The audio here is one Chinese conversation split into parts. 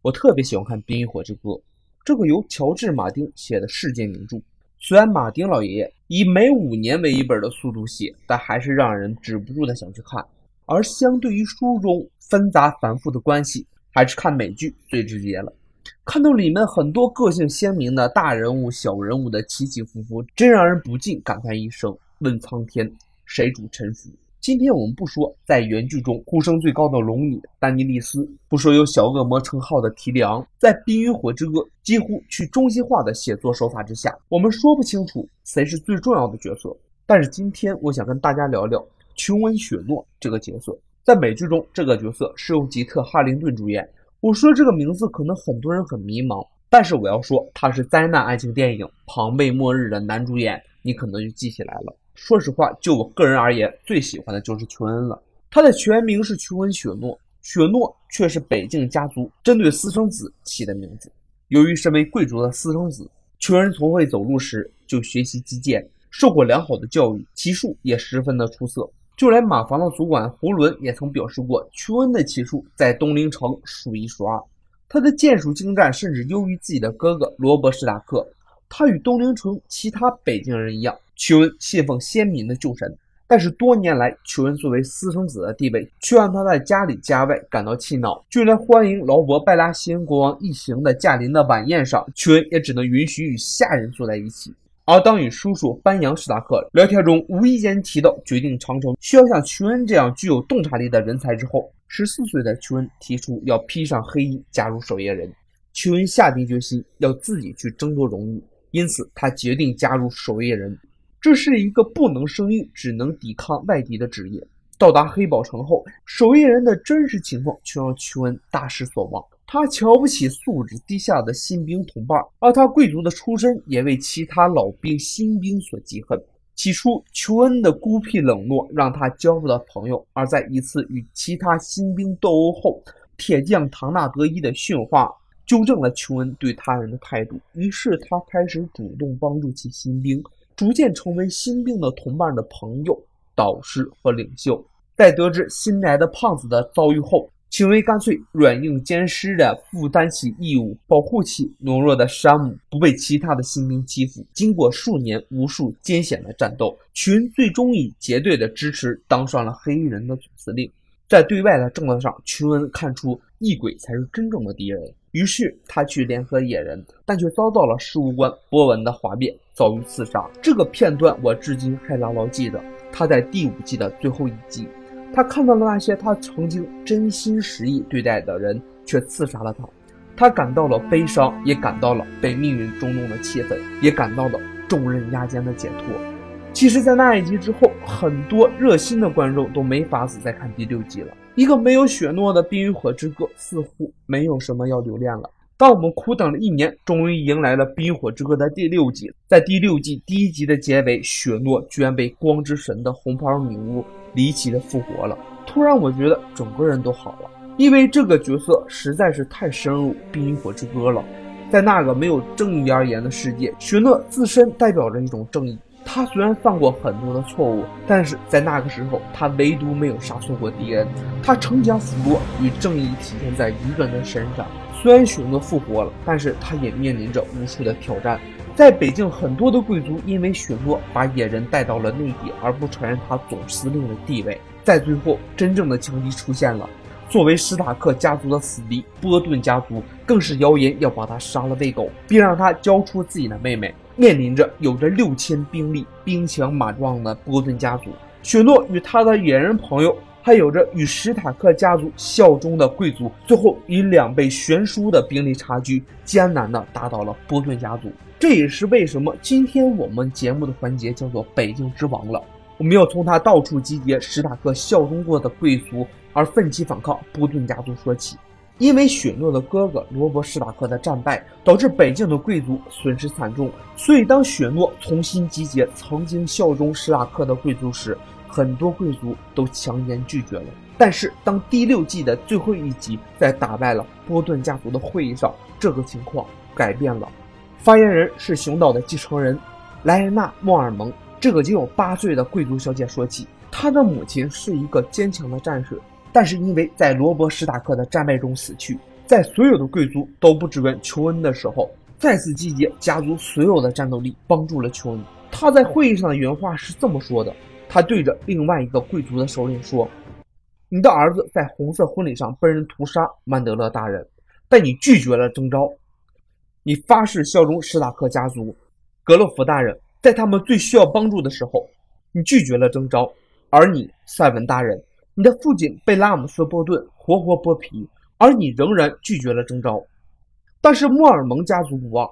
我特别喜欢看《冰与火之歌》，这个由乔治·马丁写的世界名著。虽然马丁老爷爷以每五年为一本的速度写，但还是让人止不住的想去看。而相对于书中纷杂繁复的关系，还是看美剧最直接了。看到里面很多个性鲜明的大人物、小人物的起起伏伏，真让人不禁感叹一声：问苍天，谁主沉浮？今天我们不说在原剧中呼声最高的龙女丹尼利斯，不说有小恶魔称号的提里昂，在《冰与火之歌》几乎去中心化的写作手法之下，我们说不清楚谁是最重要的角色。但是今天我想跟大家聊聊琼恩·雪诺这个角色。在美剧中，这个角色是由吉特·哈灵顿主演。我说这个名字可能很多人很迷茫，但是我要说他是灾难爱情电影《庞贝末日》的男主演，你可能就记起来了。说实话，就我个人而言，最喜欢的就是琼恩了。他的全名是琼恩·雪诺，雪诺却是北境家族针对私生子起的名字。由于身为贵族的私生子，琼恩从会走路时就学习击剑，受过良好的教育，骑术也十分的出色。就连马房的主管胡伦也曾表示过，琼恩的骑术在东陵城数一数二，他的剑术精湛，甚至优于自己的哥哥罗伯·史塔克。他与东陵城其他北境人一样。琼恩信奉先民的旧神，但是多年来，琼恩作为私生子的地位却让他在家里家外感到气恼。就连欢迎劳勃·拜拉西恩国王一行的驾临的晚宴上，琼恩也只能允许与下人坐在一起。而当与叔叔班扬·史达克聊天中无意间提到决定长城需要像琼恩这样具有洞察力的人才之后，十四岁的琼恩提出要披上黑衣加入守夜人。琼恩下定决心要自己去争夺荣誉，因此他决定加入守夜人。这是一个不能生育、只能抵抗外敌的职业。到达黑宝城后，守夜人的真实情况却让琼恩大失所望。他瞧不起素质低下的新兵同伴，而他贵族的出身也为其他老兵、新兵所嫉恨。起初，琼恩的孤僻冷漠让他交不到朋友，而在一次与其他新兵斗殴后，铁匠唐纳德伊的训话纠正了琼恩对他人的态度。于是，他开始主动帮助其新兵。逐渐成为新兵的同伴的朋友、导师和领袖。在得知新来的胖子的遭遇后，秦威干脆软硬兼施地负担起义务，保护起懦弱的山姆不被其他的新兵欺负。经过数年无数艰险的战斗，群最终以绝对的支持当上了黑衣人的总司令。在对外的政策上，群恩看出异鬼才是真正的敌人。于是他去联合野人，但却遭到了事务官波文的哗变，遭遇刺杀。这个片段我至今还牢牢记得。他在第五季的最后一集，他看到了那些他曾经真心实意对待的人，却刺杀了他。他感到了悲伤，也感到了被命运捉弄的气愤，也感到了重任压肩的解脱。其实，在那一集之后，很多热心的观众都没法子再看第六季了。一个没有雪诺的《冰与火之歌》似乎没有什么要留恋了。当我们苦等了一年，终于迎来了《冰与火之歌》的第六季。在第六季第一集的结尾，雪诺居然被光之神的红袍女巫离奇的复活了。突然，我觉得整个人都好了，因为这个角色实在是太深入《冰与火之歌》了。在那个没有正义而言的世界，雪诺自身代表着一种正义。他虽然犯过很多的错误，但是在那个时候，他唯独没有杀错过敌人。他城墙腐落与正义体现在一个人的身上。虽然雪诺复活了，但是他也面临着无数的挑战。在北境，很多的贵族因为雪诺把野人带到了内地，而不承认他总司令的地位。在最后，真正的强敌出现了。作为史塔克家族的死敌，波顿家族更是谣言要把他杀了喂狗，并让他交出自己的妹妹。面临着有着六千兵力、兵强马壮的波顿家族，雪诺与他的野人朋友，还有着与史塔克家族效忠的贵族，最后以两倍悬殊的兵力差距，艰难地打倒了波顿家族。这也是为什么今天我们节目的环节叫做“北境之王”了。我们要从他到处集结史塔克效忠过的贵族，而奋起反抗波顿家族说起。因为雪诺的哥哥罗伯·史塔克的战败，导致北境的贵族损失惨重。所以，当雪诺重新集结曾经效忠史塔克的贵族时，很多贵族都强言拒绝了。但是，当第六季的最后一集在打败了波顿家族的会议上，这个情况改变了。发言人是熊岛的继承人莱恩娜·莫尔蒙。这个仅有八岁的贵族小姐说起，她的母亲是一个坚强的战士。但是因为在罗伯·史塔克的战败中死去，在所有的贵族都不支援琼恩的时候，再次集结家族所有的战斗力，帮助了琼恩。他在会议上的原话是这么说的：他对着另外一个贵族的首领说：“你的儿子在红色婚礼上被人屠杀，曼德勒大人，但你拒绝了征召。你发誓效忠史塔克家族，格洛夫大人，在他们最需要帮助的时候，你拒绝了征召。而你，塞文大人，你的父亲被拉姆斯波顿活活剥皮，而你仍然拒绝了征召。但是莫尔蒙家族不忘，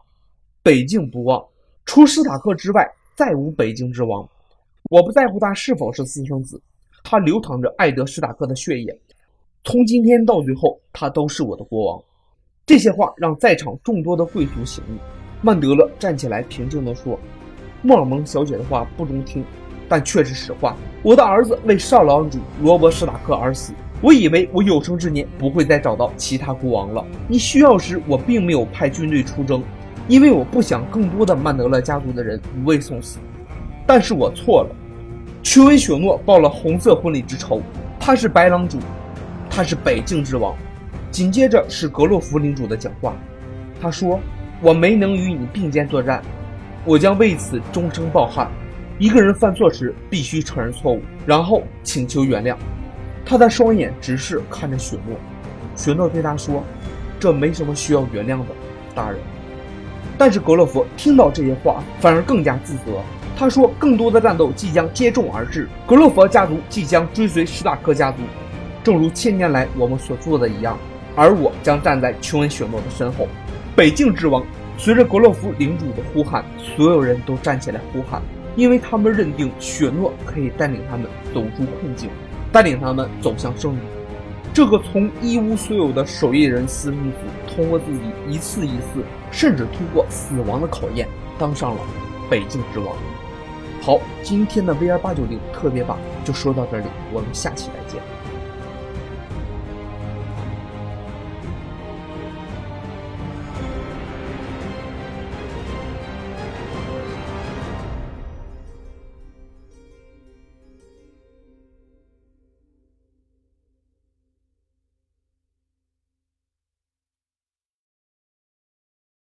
北境不忘，除斯塔克之外。”再无北京之王，我不在乎他是否是私生子，他流淌着艾德斯塔克的血液，从今天到最后，他都是我的国王。这些话让在场众多的贵族醒悟。曼德勒站起来，平静地说：“莫尔蒙小姐的话不中听，但却是实话。我的儿子为少郎主罗伯史塔克而死，我以为我有生之年不会再找到其他国王了。你需要时，我并没有派军队出征。”因为我不想更多的曼德勒家族的人无畏送死，但是我错了。屈维雪诺报了红色婚礼之仇，他是白狼主，他是北境之王。紧接着是格洛弗领主的讲话，他说：“我没能与你并肩作战，我将为此终生抱憾。一个人犯错时必须承认错误，然后请求原谅。”他的双眼直视看着雪诺，雪诺对他说：“这没什么需要原谅的，大人。”但是格洛佛听到这些话，反而更加自责。他说：“更多的战斗即将接踵而至，格洛佛家族即将追随史塔克家族，正如千年来我们所做的一样。而我将站在琼恩·雪诺的身后。”北境之王随着格洛弗领主的呼喊，所有人都站起来呼喊，因为他们认定雪诺可以带领他们走出困境，带领他们走向胜利。这个从一无所有的守夜人私生子，通过自己一次一次，甚至通过死亡的考验，当上了北境之王。好，今天的 VR 八九零特别版就说到这里，我们下期再见。